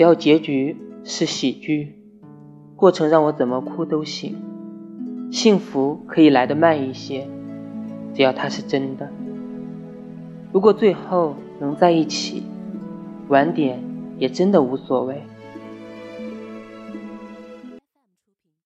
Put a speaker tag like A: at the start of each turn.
A: 只要结局是喜剧，过程让我怎么哭都行，幸福可以来得慢一些，只要它是真的。如果最后能在一起，晚点也真的无所谓。